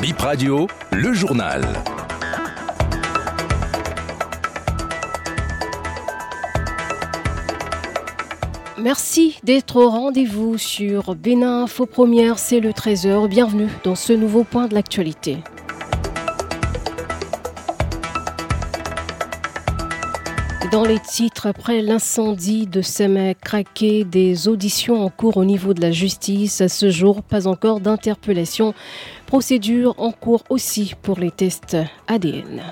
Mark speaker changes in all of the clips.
Speaker 1: Bip Radio, le journal.
Speaker 2: Merci d'être au rendez-vous sur Bénin Info Première, c'est le 13h. Bienvenue dans ce nouveau point de l'actualité. Dans les titres, après l'incendie de Semek craqué, des auditions en cours au niveau de la justice. À ce jour, pas encore d'interpellation. Procédure en cours aussi pour les tests ADN.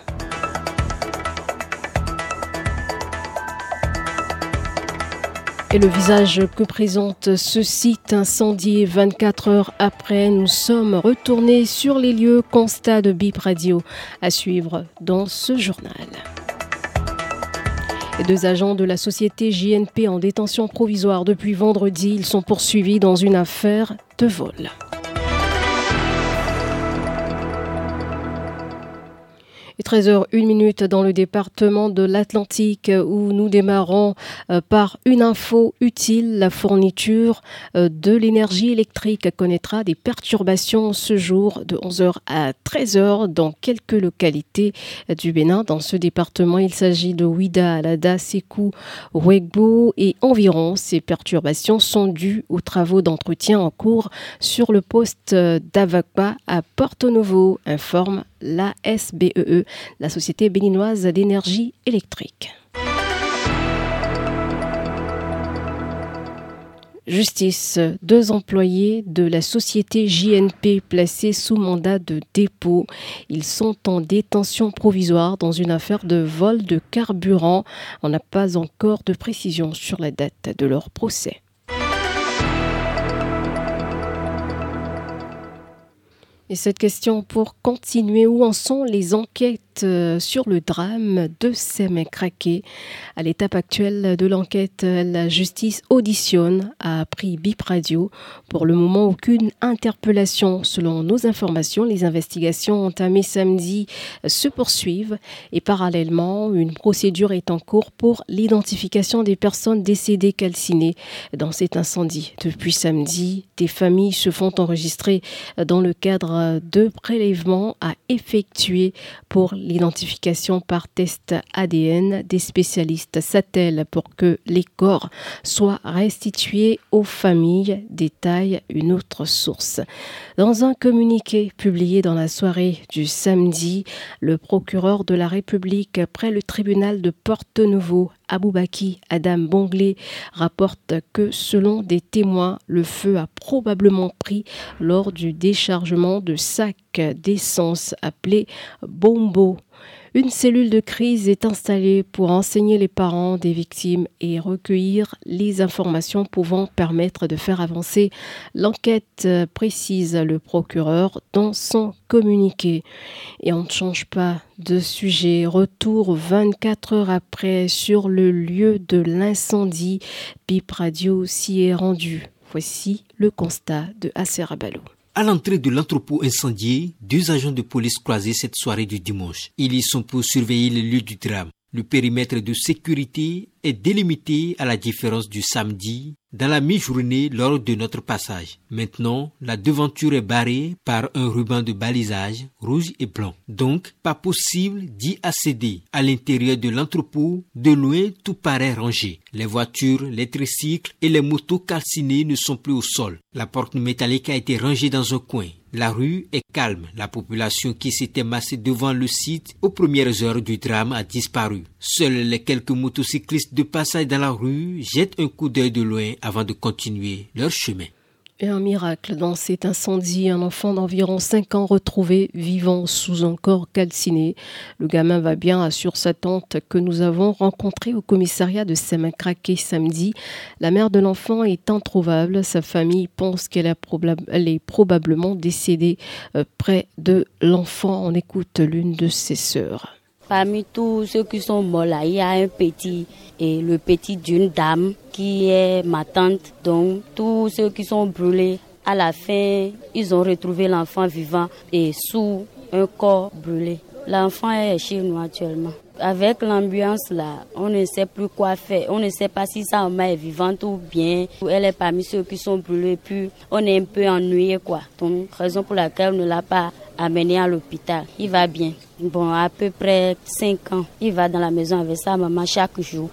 Speaker 2: Et le visage que présente ce site incendié 24 heures après, nous sommes retournés sur les lieux. Constat de Bip Radio à suivre dans ce journal. Deux agents de la société JNP en détention provisoire depuis vendredi, ils sont poursuivis dans une affaire de vol. Et 13h01 dans le département de l'Atlantique où nous démarrons euh, par une info utile. La fourniture euh, de l'énergie électrique connaîtra des perturbations ce jour de 11h à 13h dans quelques localités du Bénin. Dans ce département, il s'agit de Ouida, Alada, Sekou, Wegbo et environ. Ces perturbations sont dues aux travaux d'entretien en cours sur le poste d'Avakba à Porto Novo, informe la SBEE, la Société béninoise d'énergie électrique. Justice. Deux employés de la société JNP placés sous mandat de dépôt. Ils sont en détention provisoire dans une affaire de vol de carburant. On n'a pas encore de précision sur la date de leur procès. Et cette question pour continuer, où en sont les enquêtes euh, sur le drame de craqué À l'étape actuelle de l'enquête, la justice auditionne, a appris Bip Radio. Pour le moment, aucune interpellation. Selon nos informations, les investigations entamées samedi se poursuivent et parallèlement, une procédure est en cours pour l'identification des personnes décédées calcinées dans cet incendie. Depuis samedi, des familles se font enregistrer dans le cadre de prélèvements à effectuer pour l'identification par test ADN des spécialistes s'attellent pour que les corps soient restitués aux familles, détaille une autre source. Dans un communiqué publié dans la soirée du samedi, le procureur de la République près le tribunal de Porto-Nouveau Aboubaki Adam Bonglé rapporte que selon des témoins, le feu a probablement pris lors du déchargement de sacs d'essence appelés bombo une cellule de crise est installée pour enseigner les parents des victimes et recueillir les informations pouvant permettre de faire avancer l'enquête, précise le procureur dans son communiqué. Et on ne change pas de sujet. Retour 24 heures après sur le lieu de l'incendie. Bip Radio s'y est rendu. Voici le constat de Aserabalo.
Speaker 3: À l'entrée de l'entrepôt incendié, deux agents de police croisés cette soirée du dimanche. Ils y sont pour surveiller le lieu du drame. Le périmètre de sécurité est délimité à la différence du samedi dans la mi-journée lors de notre passage. Maintenant, la devanture est barrée par un ruban de balisage rouge et blanc. Donc, pas possible d'y accéder. À l'intérieur de l'entrepôt, de loin, tout paraît rangé. Les voitures, les tricycles et les motos calcinées ne sont plus au sol. La porte métallique a été rangée dans un coin. La rue est calme. La population qui s'était massée devant le site aux premières heures du drame a disparu. Seuls les quelques motocyclistes de passage dans la rue jettent un coup d'œil de loin avant de continuer leur chemin.
Speaker 2: Et un miracle dans cet incendie, un enfant d'environ 5 ans retrouvé vivant sous un corps calciné. Le gamin va bien, assure sa tante que nous avons rencontrée au commissariat de Semakraké samedi. La mère de l'enfant est introuvable. Sa famille pense qu'elle est probablement décédée euh, près de l'enfant. On écoute l'une de ses sœurs.
Speaker 4: Parmi tous ceux qui sont morts il y a un petit et le petit d'une dame qui est ma tante. Donc tous ceux qui sont brûlés, à la fin, ils ont retrouvé l'enfant vivant et sous un corps brûlé. L'enfant est chez nous actuellement. Avec l'ambiance là, on ne sait plus quoi faire. On ne sait pas si sa maman est vivante ou bien elle est parmi ceux qui sont brûlés. Puis on est un peu ennuyé quoi. Donc raison pour laquelle on ne l'a pas amené à l'hôpital. Il va bien. Bon, à peu près 5 ans. Il va dans la maison avec sa maman chaque jour.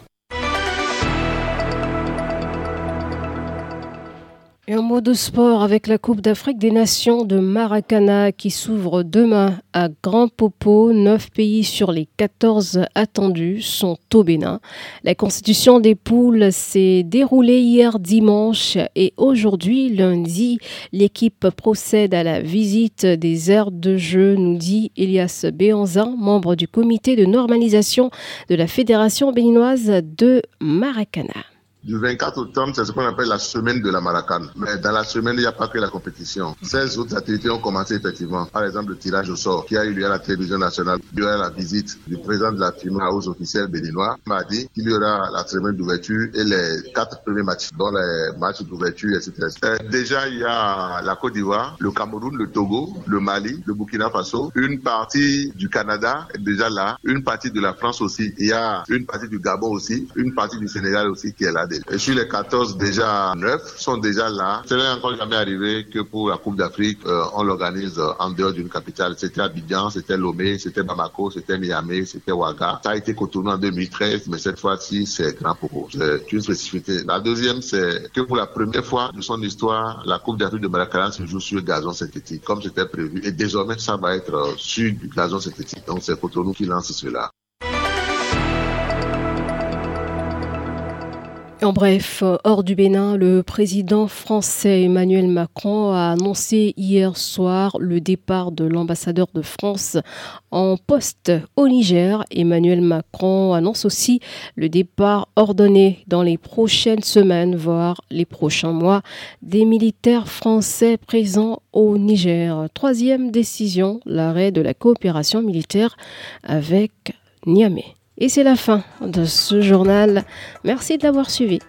Speaker 2: Et un mot de sport avec la Coupe d'Afrique des Nations de Maracana qui s'ouvre demain à Grand Popo. Neuf pays sur les 14 attendus sont au Bénin. La constitution des poules s'est déroulée hier dimanche et aujourd'hui, lundi, l'équipe procède à la visite des aires de jeu, nous dit Elias Béanzin, membre du comité de normalisation de la Fédération béninoise de Maracana
Speaker 5: du 24 octobre, c'est ce qu'on appelle la semaine de la Maracane. Mais dans la semaine, il n'y a pas que la compétition. 16 autres activités ont commencé effectivement. Par exemple, le tirage au sort qui a eu lieu à la télévision nationale. Aura la visite du président de la FIMA aux officiels béninois. M'a dit qu'il y aura la semaine d'ouverture et les quatre premiers matchs, dont les matchs d'ouverture, etc. Euh, déjà, il y a la Côte d'Ivoire, le Cameroun, le Togo, le Mali, le Burkina Faso, une partie du Canada est déjà là, une partie de la France aussi. Il y a une partie du Gabon aussi, une partie du Sénégal aussi qui est là. Et sur les 14, déjà 9 sont déjà là. Ce n'est encore jamais arrivé que pour la Coupe d'Afrique, euh, on l'organise en dehors d'une capitale. C'était Abidjan, c'était Lomé, c'était Bamako, c'était Niamey, c'était Ouaga. Ça a été Cotonou en 2013, mais cette fois-ci, c'est Grand Popo. C'est une spécificité. La deuxième, c'est que pour la première fois de son histoire, la Coupe d'Afrique de Maracana se joue sur gazon synthétique, comme c'était prévu. Et désormais, ça va être euh, sur du gazon synthétique. Donc, c'est Cotonou qui lance cela.
Speaker 2: En bref, hors du Bénin, le président français Emmanuel Macron a annoncé hier soir le départ de l'ambassadeur de France en poste au Niger. Emmanuel Macron annonce aussi le départ ordonné dans les prochaines semaines, voire les prochains mois, des militaires français présents au Niger. Troisième décision, l'arrêt de la coopération militaire avec Niamey. Et c'est la fin de ce journal. Merci de l'avoir suivi.